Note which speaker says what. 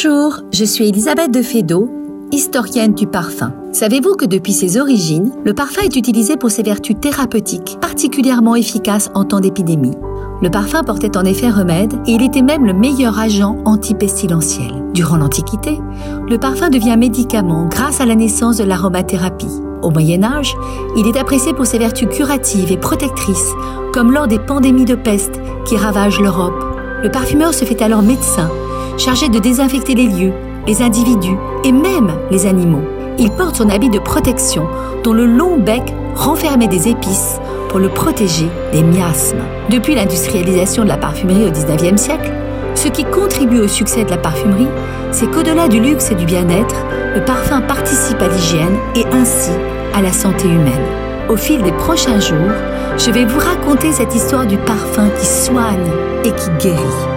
Speaker 1: Bonjour, je suis Elisabeth de Fédot, historienne du parfum. Savez-vous que depuis ses origines, le parfum est utilisé pour ses vertus thérapeutiques, particulièrement efficaces en temps d'épidémie? Le parfum portait en effet remède et il était même le meilleur agent antipestilentiel. Durant l'Antiquité, le parfum devient médicament grâce à la naissance de l'aromathérapie. Au Moyen Âge, il est apprécié pour ses vertus curatives et protectrices, comme lors des pandémies de peste qui ravagent l'Europe. Le parfumeur se fait alors médecin chargé de désinfecter les lieux, les individus et même les animaux. Il porte son habit de protection dont le long bec renfermait des épices pour le protéger des miasmes. Depuis l'industrialisation de la parfumerie au XIXe siècle, ce qui contribue au succès de la parfumerie, c'est qu'au-delà du luxe et du bien-être, le parfum participe à l'hygiène et ainsi à la santé humaine. Au fil des prochains jours, je vais vous raconter cette histoire du parfum qui soigne et qui guérit.